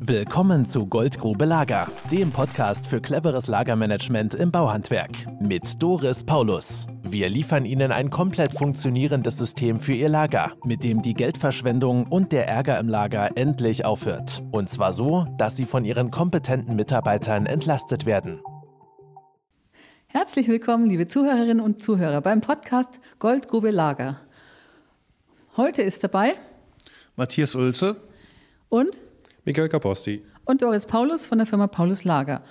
Willkommen zu Goldgrube Lager, dem Podcast für cleveres Lagermanagement im Bauhandwerk mit Doris Paulus. Wir liefern Ihnen ein komplett funktionierendes System für Ihr Lager, mit dem die Geldverschwendung und der Ärger im Lager endlich aufhört. Und zwar so, dass Sie von Ihren kompetenten Mitarbeitern entlastet werden. Herzlich willkommen, liebe Zuhörerinnen und Zuhörer, beim Podcast Goldgrube Lager. Heute ist dabei Matthias Ulze und Michael Kaposti. Und Doris Paulus von der Firma Paulus Lager.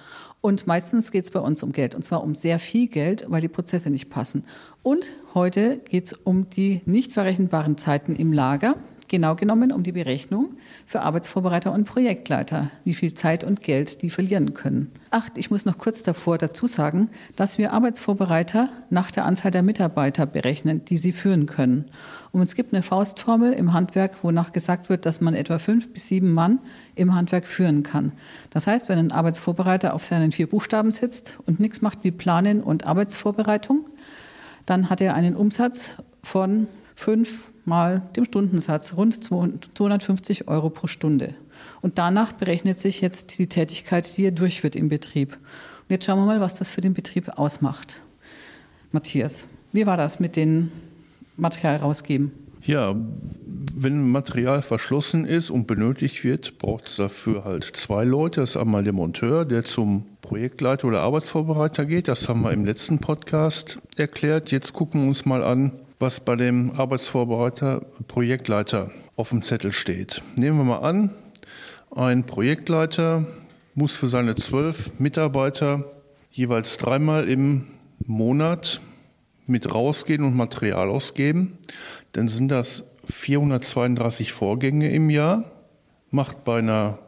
Und meistens geht es bei uns um Geld. Und zwar um sehr viel Geld, weil die Prozesse nicht passen. Und heute geht es um die nicht verrechenbaren Zeiten im Lager. Genau genommen um die Berechnung für Arbeitsvorbereiter und Projektleiter, wie viel Zeit und Geld die verlieren können. Ach, ich muss noch kurz davor dazu sagen, dass wir Arbeitsvorbereiter nach der Anzahl der Mitarbeiter berechnen, die sie führen können. Und es gibt eine Faustformel im Handwerk, wonach gesagt wird, dass man etwa fünf bis sieben Mann im Handwerk führen kann. Das heißt, wenn ein Arbeitsvorbereiter auf seinen vier Buchstaben sitzt und nichts macht wie Planen und Arbeitsvorbereitung, dann hat er einen Umsatz von fünf mal dem Stundensatz, rund 250 Euro pro Stunde. Und danach berechnet sich jetzt die Tätigkeit, die er durchführt im Betrieb. Und jetzt schauen wir mal, was das für den Betrieb ausmacht. Matthias, wie war das mit den Material rausgeben? Ja, wenn Material verschlossen ist und benötigt wird, braucht es dafür halt zwei Leute. Das ist einmal der Monteur, der zum Projektleiter oder Arbeitsvorbereiter geht. Das haben wir im letzten Podcast erklärt. Jetzt gucken wir uns mal an, was bei dem Arbeitsvorbereiter Projektleiter auf dem Zettel steht. Nehmen wir mal an, ein Projektleiter muss für seine zwölf Mitarbeiter jeweils dreimal im Monat mit rausgehen und Material ausgeben. Dann sind das 432 Vorgänge im Jahr, macht bei einer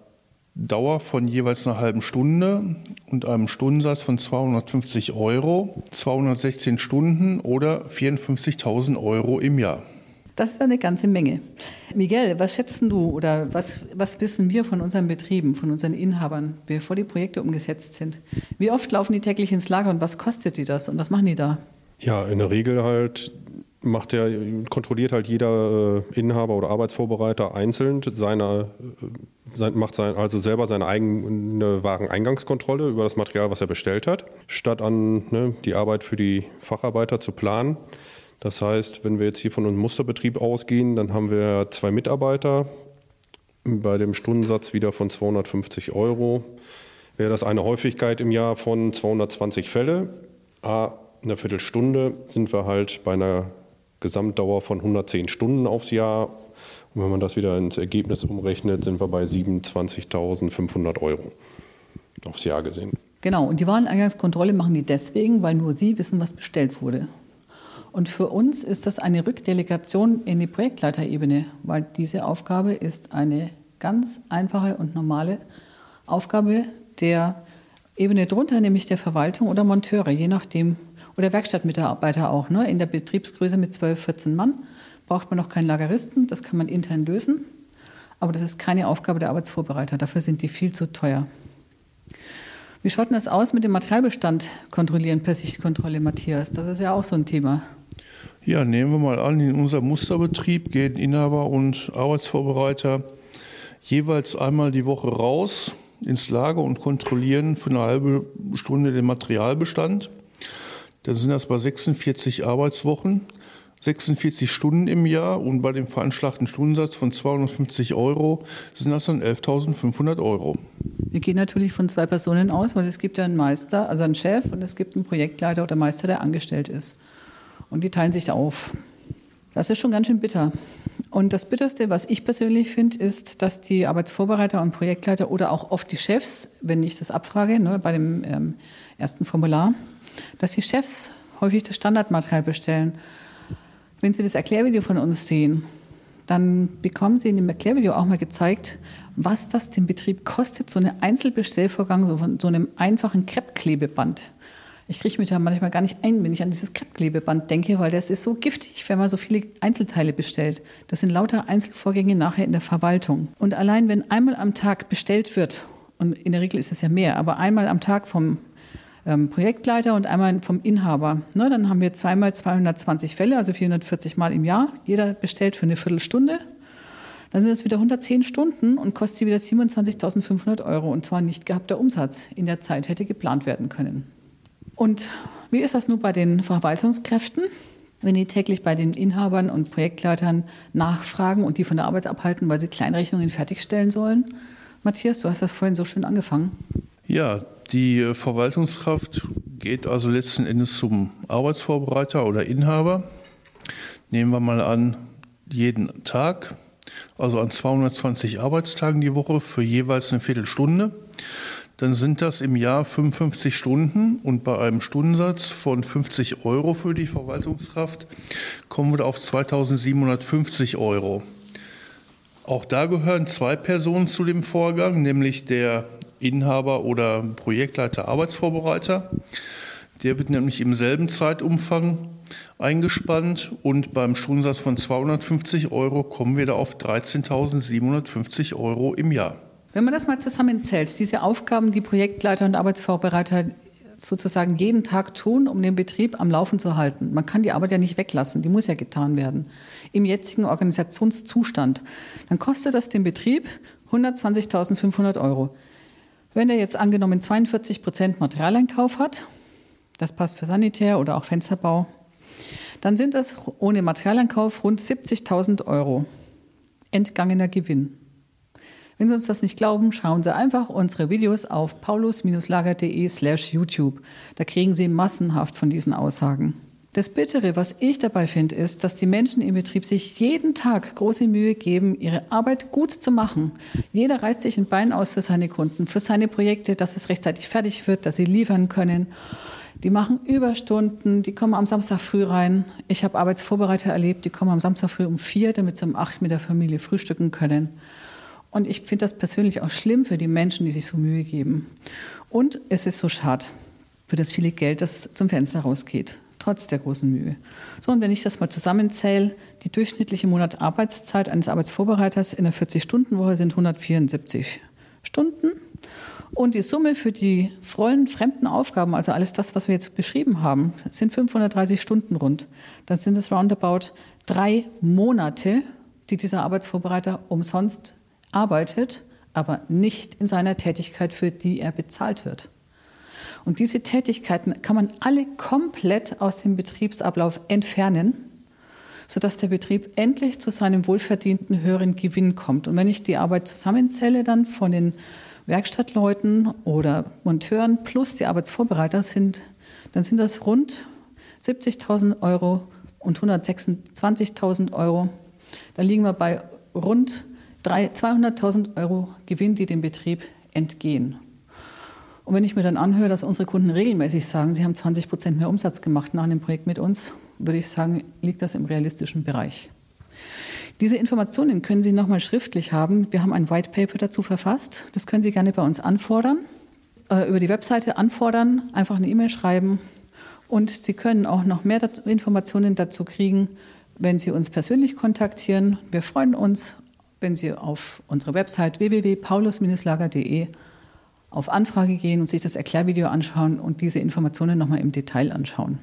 Dauer von jeweils einer halben Stunde und einem Stundensatz von 250 Euro, 216 Stunden oder 54.000 Euro im Jahr. Das ist eine ganze Menge. Miguel, was schätzen du oder was, was wissen wir von unseren Betrieben, von unseren Inhabern, bevor die Projekte umgesetzt sind? Wie oft laufen die täglich ins Lager und was kostet die das und was machen die da? Ja, in der Regel halt macht der, kontrolliert halt jeder äh, Inhaber oder Arbeitsvorbereiter einzeln seine, äh, sein, macht sein, also selber seine eigene Wareneingangskontrolle über das Material, was er bestellt hat, statt an ne, die Arbeit für die Facharbeiter zu planen. Das heißt, wenn wir jetzt hier von einem Musterbetrieb ausgehen, dann haben wir zwei Mitarbeiter bei dem Stundensatz wieder von 250 Euro. Wäre das eine Häufigkeit im Jahr von 220 Fälle, a einer Viertelstunde sind wir halt bei einer Gesamtdauer von 110 Stunden aufs Jahr. Und wenn man das wieder ins Ergebnis umrechnet, sind wir bei 27.500 Euro aufs Jahr gesehen. Genau, und die Wareneingangskontrolle machen die deswegen, weil nur sie wissen, was bestellt wurde. Und für uns ist das eine Rückdelegation in die Projektleiterebene, weil diese Aufgabe ist eine ganz einfache und normale Aufgabe der Ebene drunter, nämlich der Verwaltung oder Monteure, je nachdem, oder Werkstattmitarbeiter auch. Ne? In der Betriebsgröße mit 12, 14 Mann braucht man noch keinen Lageristen, das kann man intern lösen. Aber das ist keine Aufgabe der Arbeitsvorbereiter, dafür sind die viel zu teuer. Wie schaut denn das aus mit dem Materialbestand kontrollieren per Sichtkontrolle, Matthias? Das ist ja auch so ein Thema. Ja, nehmen wir mal an, in unserem Musterbetrieb gehen Inhaber und Arbeitsvorbereiter jeweils einmal die Woche raus ins Lager und kontrollieren für eine halbe Stunde den Materialbestand. Dann sind das bei 46 Arbeitswochen, 46 Stunden im Jahr und bei dem veranschlagten Stundensatz von 250 Euro sind das dann 11.500 Euro. Wir gehen natürlich von zwei Personen aus, weil es gibt ja einen Meister, also einen Chef und es gibt einen Projektleiter oder Meister, der angestellt ist. Und die teilen sich da auf. Das ist schon ganz schön bitter. Und das Bitterste, was ich persönlich finde, ist, dass die Arbeitsvorbereiter und Projektleiter oder auch oft die Chefs, wenn ich das abfrage, ne, bei dem ähm, ersten Formular, dass die Chefs häufig das Standardmaterial bestellen. Wenn Sie das Erklärvideo von uns sehen, dann bekommen Sie in dem Erklärvideo auch mal gezeigt, was das dem Betrieb kostet, so ein Einzelbestellvorgang so von so einem einfachen Kreppklebeband. Ich kriege mich da manchmal gar nicht ein, wenn ich an dieses Kreppklebeband denke, weil das ist so giftig, wenn man so viele Einzelteile bestellt. Das sind lauter Einzelvorgänge nachher in der Verwaltung. Und allein wenn einmal am Tag bestellt wird, und in der Regel ist es ja mehr, aber einmal am Tag vom ähm, Projektleiter und einmal vom Inhaber. Ne, dann haben wir zweimal 220 Fälle, also 440 Mal im Jahr. Jeder bestellt für eine Viertelstunde. Dann sind es wieder 110 Stunden und kostet sie wieder 27.500 Euro und zwar nicht gehabter Umsatz. In der Zeit hätte geplant werden können. Und wie ist das nun bei den Verwaltungskräften? Wenn die täglich bei den Inhabern und Projektleitern nachfragen und die von der Arbeit abhalten, weil sie Kleinrechnungen fertigstellen sollen. Matthias, du hast das vorhin so schön angefangen. Ja, die Verwaltungskraft geht also letzten Endes zum Arbeitsvorbereiter oder Inhaber. Nehmen wir mal an, jeden Tag, also an 220 Arbeitstagen die Woche für jeweils eine Viertelstunde dann sind das im Jahr 55 Stunden und bei einem Stundensatz von 50 Euro für die Verwaltungskraft kommen wir auf 2750 Euro. Auch da gehören zwei Personen zu dem Vorgang, nämlich der Inhaber oder Projektleiter Arbeitsvorbereiter. Der wird nämlich im selben Zeitumfang eingespannt und beim Stundensatz von 250 Euro kommen wir da auf 13.750 Euro im Jahr. Wenn man das mal zusammenzählt, diese Aufgaben, die Projektleiter und Arbeitsvorbereiter sozusagen jeden Tag tun, um den Betrieb am Laufen zu halten. Man kann die Arbeit ja nicht weglassen, die muss ja getan werden. Im jetzigen Organisationszustand. Dann kostet das den Betrieb 120.500 Euro. Wenn er jetzt angenommen 42 Prozent Materialeinkauf hat, das passt für Sanitär oder auch Fensterbau, dann sind das ohne Materialeinkauf rund 70.000 Euro entgangener Gewinn. Wenn Sie uns das nicht glauben, schauen Sie einfach unsere Videos auf paulus-lager.de slash YouTube. Da kriegen Sie massenhaft von diesen Aussagen. Das Bittere, was ich dabei finde, ist, dass die Menschen im Betrieb sich jeden Tag große Mühe geben, ihre Arbeit gut zu machen. Jeder reißt sich ein Bein aus für seine Kunden, für seine Projekte, dass es rechtzeitig fertig wird, dass sie liefern können. Die machen Überstunden, die kommen am Samstag früh rein. Ich habe Arbeitsvorbereiter erlebt, die kommen am Samstag früh um vier, damit sie um acht mit der Familie frühstücken können. Und ich finde das persönlich auch schlimm für die Menschen, die sich so Mühe geben. Und es ist so schade für das viele Geld, das zum Fenster rausgeht, trotz der großen Mühe. So, und wenn ich das mal zusammenzähle, die durchschnittliche Monatarbeitszeit eines Arbeitsvorbereiters in der 40-Stunden-Woche sind 174 Stunden. Und die Summe für die vollen fremden Aufgaben, also alles das, was wir jetzt beschrieben haben, sind 530 Stunden rund. Dann sind es roundabout drei Monate, die dieser Arbeitsvorbereiter umsonst arbeitet, aber nicht in seiner Tätigkeit, für die er bezahlt wird. Und diese Tätigkeiten kann man alle komplett aus dem Betriebsablauf entfernen, sodass der Betrieb endlich zu seinem wohlverdienten höheren Gewinn kommt. Und wenn ich die Arbeit zusammenzähle dann von den Werkstattleuten oder Monteuren plus die Arbeitsvorbereiter sind, dann sind das rund 70.000 Euro und 126.000 Euro. Da liegen wir bei rund 200.000 Euro Gewinn, die dem Betrieb entgehen. Und wenn ich mir dann anhöre, dass unsere Kunden regelmäßig sagen, sie haben 20 Prozent mehr Umsatz gemacht nach einem Projekt mit uns, würde ich sagen, liegt das im realistischen Bereich. Diese Informationen können Sie nochmal schriftlich haben. Wir haben ein White Paper dazu verfasst. Das können Sie gerne bei uns anfordern. Äh, über die Webseite anfordern, einfach eine E-Mail schreiben. Und Sie können auch noch mehr Informationen dazu kriegen, wenn Sie uns persönlich kontaktieren. Wir freuen uns wenn Sie auf unsere Website www.paulus-lager.de auf Anfrage gehen und sich das Erklärvideo anschauen und diese Informationen nochmal im Detail anschauen.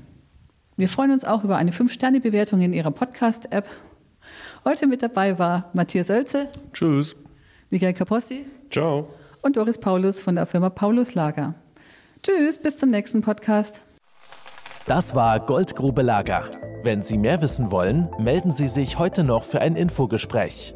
Wir freuen uns auch über eine 5-Sterne-Bewertung in Ihrer Podcast-App. Heute mit dabei war Matthias Oelze. Tschüss. Michael Caposti. Ciao. Und Doris Paulus von der Firma Paulus Lager. Tschüss, bis zum nächsten Podcast. Das war Goldgrube Lager. Wenn Sie mehr wissen wollen, melden Sie sich heute noch für ein Infogespräch.